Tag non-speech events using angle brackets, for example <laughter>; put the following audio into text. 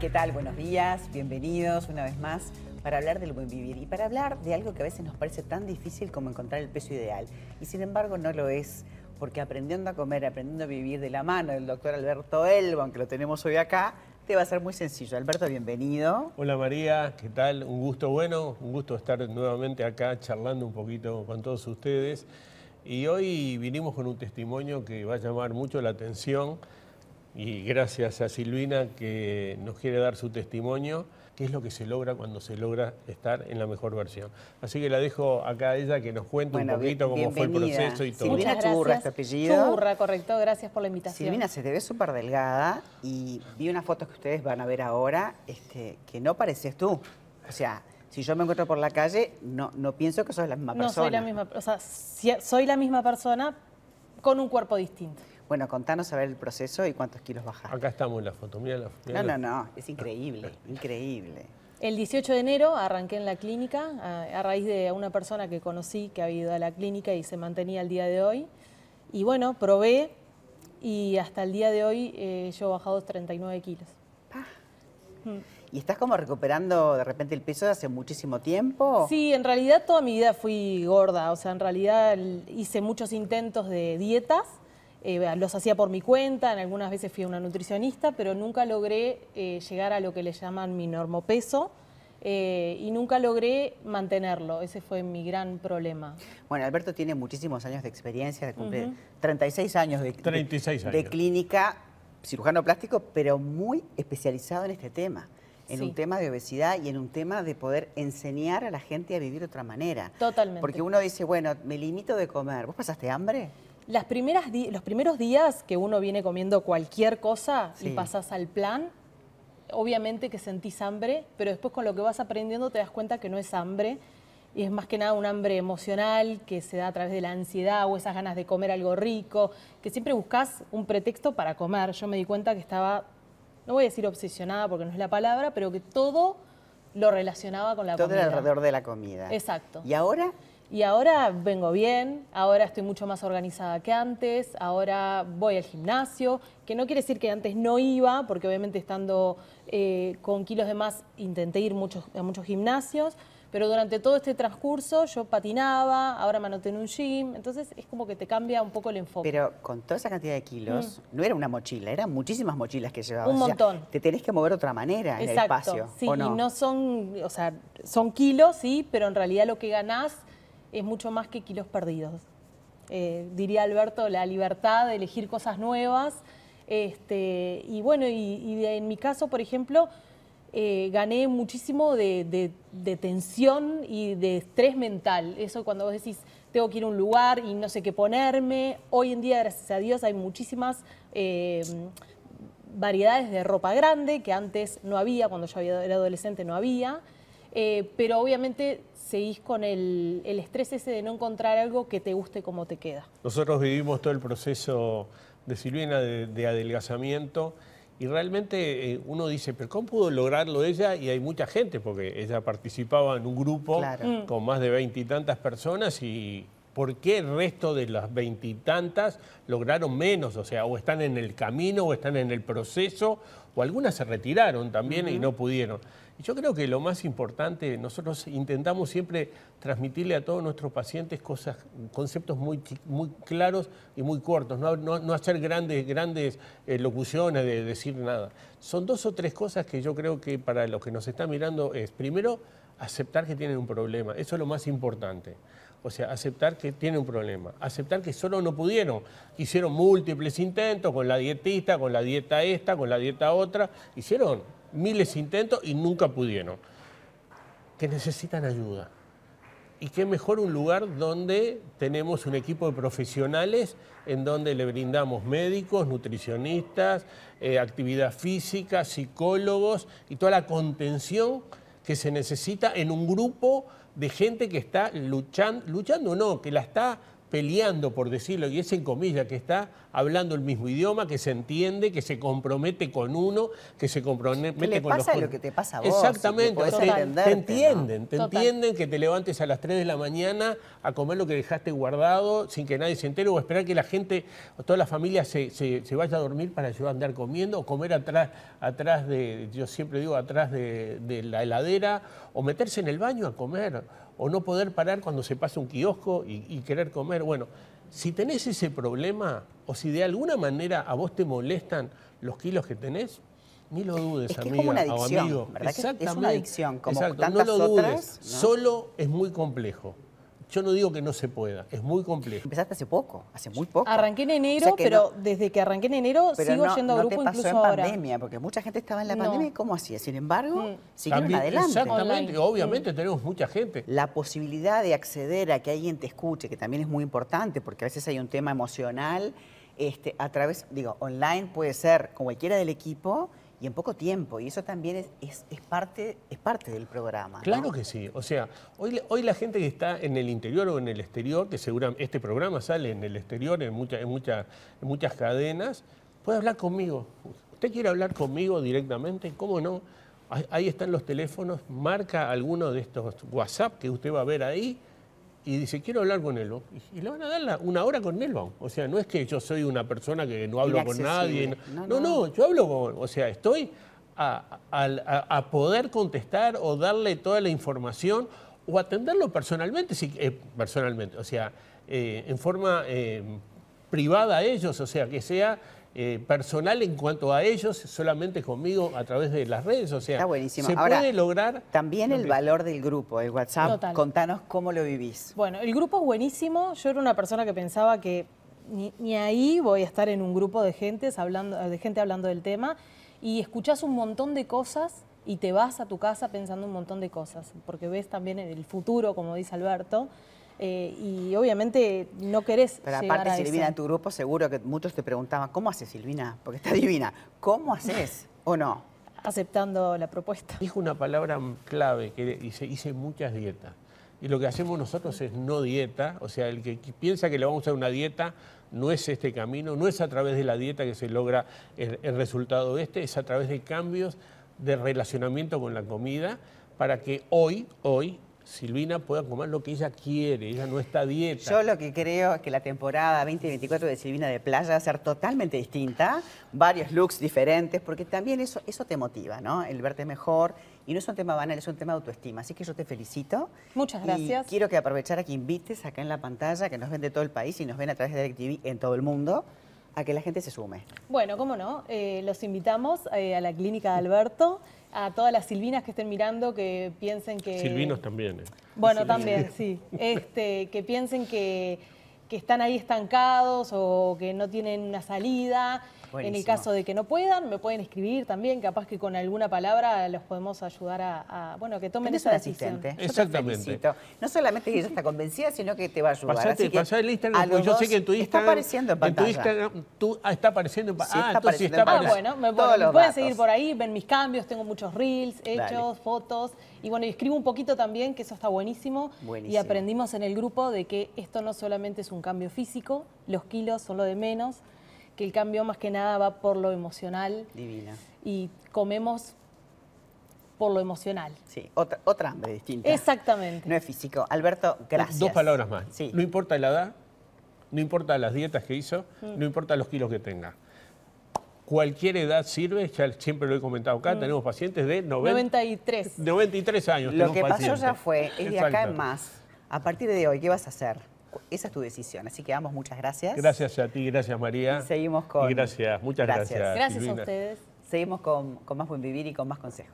¿Qué tal? Buenos días, bienvenidos una vez más para hablar del buen vivir y para hablar de algo que a veces nos parece tan difícil como encontrar el peso ideal. Y sin embargo no lo es, porque aprendiendo a comer, aprendiendo a vivir de la mano del doctor Alberto Elbo, aunque lo tenemos hoy acá, te va a ser muy sencillo. Alberto, bienvenido. Hola María, ¿qué tal? Un gusto bueno, un gusto estar nuevamente acá charlando un poquito con todos ustedes. Y hoy vinimos con un testimonio que va a llamar mucho la atención y gracias a Silvina que nos quiere dar su testimonio, qué es lo que se logra cuando se logra estar en la mejor versión. Así que la dejo acá a ella que nos cuente un poquito cómo fue el proceso y todo. Silvina Churra, este apellido. Churra, correcto, gracias por la invitación. Silvina se te ve súper delgada y vi unas fotos que ustedes van a ver ahora este, que no pareces tú. O sea, si yo me encuentro por la calle, no, no pienso que sos la misma persona. No soy la misma, o sea, soy la misma persona con un cuerpo distinto. Bueno, contanos a ver el proceso y cuántos kilos bajaste. Acá estamos en la foto, mira la foto. No, no, no, es increíble, <laughs> increíble. El 18 de enero arranqué en la clínica a, raíz de una persona que conocí que había ido a la clínica y se mantenía el día de hoy. Y bueno, probé y hasta el día de hoy eh, yo he bajado 39 kilos. Mm. ¿Y estás como recuperando de repente el peso de hace muchísimo tiempo? Sí, en realidad toda mi vida fui gorda, o sea, en realidad hice muchos intentos de dietas, eh, los hacía por mi cuenta, en algunas veces fui a una nutricionista, pero nunca logré eh, llegar a lo que le llaman mi normopeso. Eh, y nunca logré mantenerlo, ese fue mi gran problema. Bueno, Alberto tiene muchísimos años de experiencia, de cumplir 36 años de, 36 de clínica, cirujano plástico, pero muy especializado en este tema en un tema de obesidad y en un tema de poder enseñar a la gente a vivir de otra manera. Totalmente. Porque uno dice, bueno, me limito de comer. ¿Vos pasaste hambre? Las primeras los primeros días que uno viene comiendo cualquier cosa y pasas al plan, obviamente que sentís hambre, pero después con lo que vas aprendiendo te das cuenta que no es hambre, y es más que nada un hambre emocional que se da a través de la ansiedad o esas ganas de comer algo rico, que siempre buscas un pretexto para comer. Yo me di cuenta que estaba no voy a decir obsesionada porque no es la palabra, pero que todo lo relacionaba con la comida. Todo alrededor de la comida. Exacto. ¿Y ahora? Y ahora vengo bien, ahora estoy mucho más organizada que antes, ahora voy al gimnasio, que no quiere decir que antes no iba, porque obviamente estando eh, con kilos de más intenté ir muchos, a muchos gimnasios, pero durante todo este transcurso yo patinaba, ahora me anoté en un gym, entonces es como que te cambia un poco el enfoque. Pero con toda esa cantidad de kilos, mm. no era una mochila, eran muchísimas mochilas que llevabas. Un montón. te tenés que mover de otra manera en el espacio. Sí, y no son, o sea, son kilos, sí, pero en realidad lo que ganás es mucho más que kilos perdidos. Eh, diría Alberto, la libertad de elegir cosas nuevas. Este, y bueno, y en mi caso, por ejemplo, eh, gané muchísimo de, tensión y de estrés mental. Eso cuando vos decís, tengo que ir a un lugar y no sé qué ponerme. Hoy en día, gracias a Dios, hay muchísimas eh, variedades de ropa grande que antes no había, cuando yo era adolescente no había. Eh, pero obviamente seguís con el, estrés ese de no encontrar algo que te guste como te queda. Nosotros vivimos todo el proceso de Silvina de adelgazamiento y realmente eh, uno dice, pero ¿cómo pudo lograrlo ella? Y hay mucha gente, porque ella participaba en un grupo mm. con más de veintitantas personas y ¿por qué el resto de las veintitantas lograron menos? O sea, o están en el camino, o están en el proceso, o algunas se retiraron también y no pudieron. Y yo creo que lo más importante, nosotros intentamos siempre transmitirle a todos nuestros pacientes cosas, conceptos muy, muy claros y muy cortos, no, hacer grandes, grandes eh, locuciones de decir nada. Son dos o tres cosas que yo creo que para los que nos están mirando es, primero, aceptar que tienen un problema, eso es lo más importante. O sea, aceptar que tienen un problema, aceptar que solo no pudieron, hicieron múltiples intentos con la dietista, con la dieta esta, con la dieta otra, hicieron miles intentos y nunca pudieron. Que necesitan ayuda. Y qué mejor un lugar donde tenemos un equipo de profesionales en donde le brindamos médicos, nutricionistas, eh, actividad física, psicólogos y toda la contención que se necesita en un grupo de gente que está luchando, luchando no, que la está peleando, por decirlo, y es en comillas, que está hablando el mismo idioma, que se entiende, que se compromete con uno, que se compromete ¿Qué le con pasa los... lo que te pasa a vos? Exactamente, que te, te entienden, te entienden que te levantes a las 3 de la mañana a comer lo que dejaste guardado sin que nadie se entere o esperar que la gente, o toda la familia se, se, vaya a dormir para yo andar comiendo o comer atrás, atrás de, yo siempre digo, atrás de, de la heladera o meterse en el baño a comer o no poder parar cuando se pasa un kiosco y, querer comer. Bueno, si tenés ese problema o si de alguna manera a vos te molestan los kilos que tenés, ni lo dudes, es que amiga es una adicción, o amigo. ¿verdad? es una adicción, como Exacto. no lo dudes. Solo es muy complejo. Yo no digo que no se pueda, es muy complejo. Empezaste hace poco, hace muy poco. Arranqué en enero, pero desde que arranqué en enero sigo yendo a grupo no te pasó en pandemia, porque mucha gente estaba en la pandemia y ¿cómo hacía? Sin embargo, mm. siguieron adelante. Exactamente, obviamente tenemos mucha gente. La posibilidad de acceder a que alguien te escuche, que también es muy importante, porque a veces hay un tema emocional, este, a través, digo, online puede ser con cualquiera del equipo y en poco tiempo. Y eso también es, es, parte, es parte del programa. Claro que sí. O sea, hoy, hoy la gente que está en el interior o en el exterior, que seguramente este programa sale en el exterior, en, mucha, en, mucha, en muchas cadenas, puede hablar conmigo. ¿Usted quiere hablar conmigo directamente? ¿Cómo no? Ahí están los teléfonos, marca alguno de estos WhatsApp que usted va a ver ahí y dice, quiero hablar con él. Y le van a dar una hora con él. O sea, no es que yo soy una persona que no hablo con nadie. No no, yo hablo con, o sea, estoy a, poder contestar o darle toda la información o atenderlo personalmente, sí, eh, personalmente, o sea, eh, en forma eh, privada a ellos, o sea, que sea eh, personal en cuanto a ellos, solamente conmigo a través de las redes. O sea, Está buenísimo. se puede lograr. También el valor del grupo, el WhatsApp. Contanos cómo lo vivís. Bueno, el grupo es buenísimo. Yo era una persona que pensaba que ni, ahí voy a estar en un grupo de gente hablando, de gente hablando del tema y escuchás un montón de cosas y te vas a tu casa pensando un montón de cosas, porque ves también en el futuro, como dice Alberto, eh, y obviamente no querés Pero aparte, Silvina, en tu grupo seguro que muchos te preguntaban, ¿cómo haces Silvina? Porque está divina. ¿Cómo haces o no? Aceptando la propuesta. Dijo una palabra clave que dice, hice muchas dietas. Y lo que hacemos nosotros es no dieta, o sea, el que piensa que le vamos a hacer una dieta no es este camino, no es a través de la dieta que se logra el, el resultado este, es a través de cambios de relacionamiento con la comida para que hoy, hoy, Silvina pueda comer lo que ella quiere, ella no está a dieta. Yo lo que creo es que la temporada 2024 de Silvina de Playa va a ser totalmente distinta, varios looks diferentes, porque también eso, eso te motiva, ¿no? El verte mejor. Y no es un tema banal, es un tema de autoestima. Así que yo te felicito. Muchas gracias. Y quiero que aprovechara que invites acá en la pantalla, que nos ven de todo el país y nos ven a través de DirecTV en todo el mundo, a que la gente se sume. Bueno, cómo no. Eh, los invitamos eh, a la clínica de Alberto a todas las silvinas que estén mirando que piensen que... Silvinos también. ¿eh? Bueno, también, sí. Este, que piensen que, que están ahí estancados o que no tienen una salida en el caso de que no puedan, me pueden escribir también, capaz que con alguna palabra los podemos ayudar a, bueno, que tomen esa decisión. Exactamente. no solamente que ella está convencida, sino que te va a ayudar. Pasate, Así pasá el Instagram, porque yo sé que en tu Instagram... Está apareciendo en pantalla. En tu Instagram tú, ah, está apareciendo en pantalla. ah, entonces está apareciendo. Ah, bueno, me, pueden seguir por ahí, ven mis cambios, tengo muchos reels hechos, fotos. Y bueno, y escribo un poquito también, que eso está buenísimo. buenísimo. Y aprendimos en el grupo de que esto no solamente es un cambio físico, los kilos son lo de menos, que el cambio más que nada va por lo emocional. Divina. Y comemos por lo emocional. Sí, otra, otra hambre distinta. Exactamente. No es físico. Alberto, gracias. Dos palabras más. Sí. No importa la edad, no importa las dietas que hizo, mm. no importa los kilos que tenga. Cualquier edad sirve, ya siempre lo he comentado acá, mm. tenemos pacientes de 93. 93 años. Lo que pasó ya fue, es de acá en más. A partir de hoy, ¿qué vas a hacer? Esa es tu decisión. Así que damos muchas gracias. Gracias a ti, gracias María. seguimos con... gracias, muchas gracias. Gracias, a ustedes. Seguimos con, con más buen vivir y con más consejos.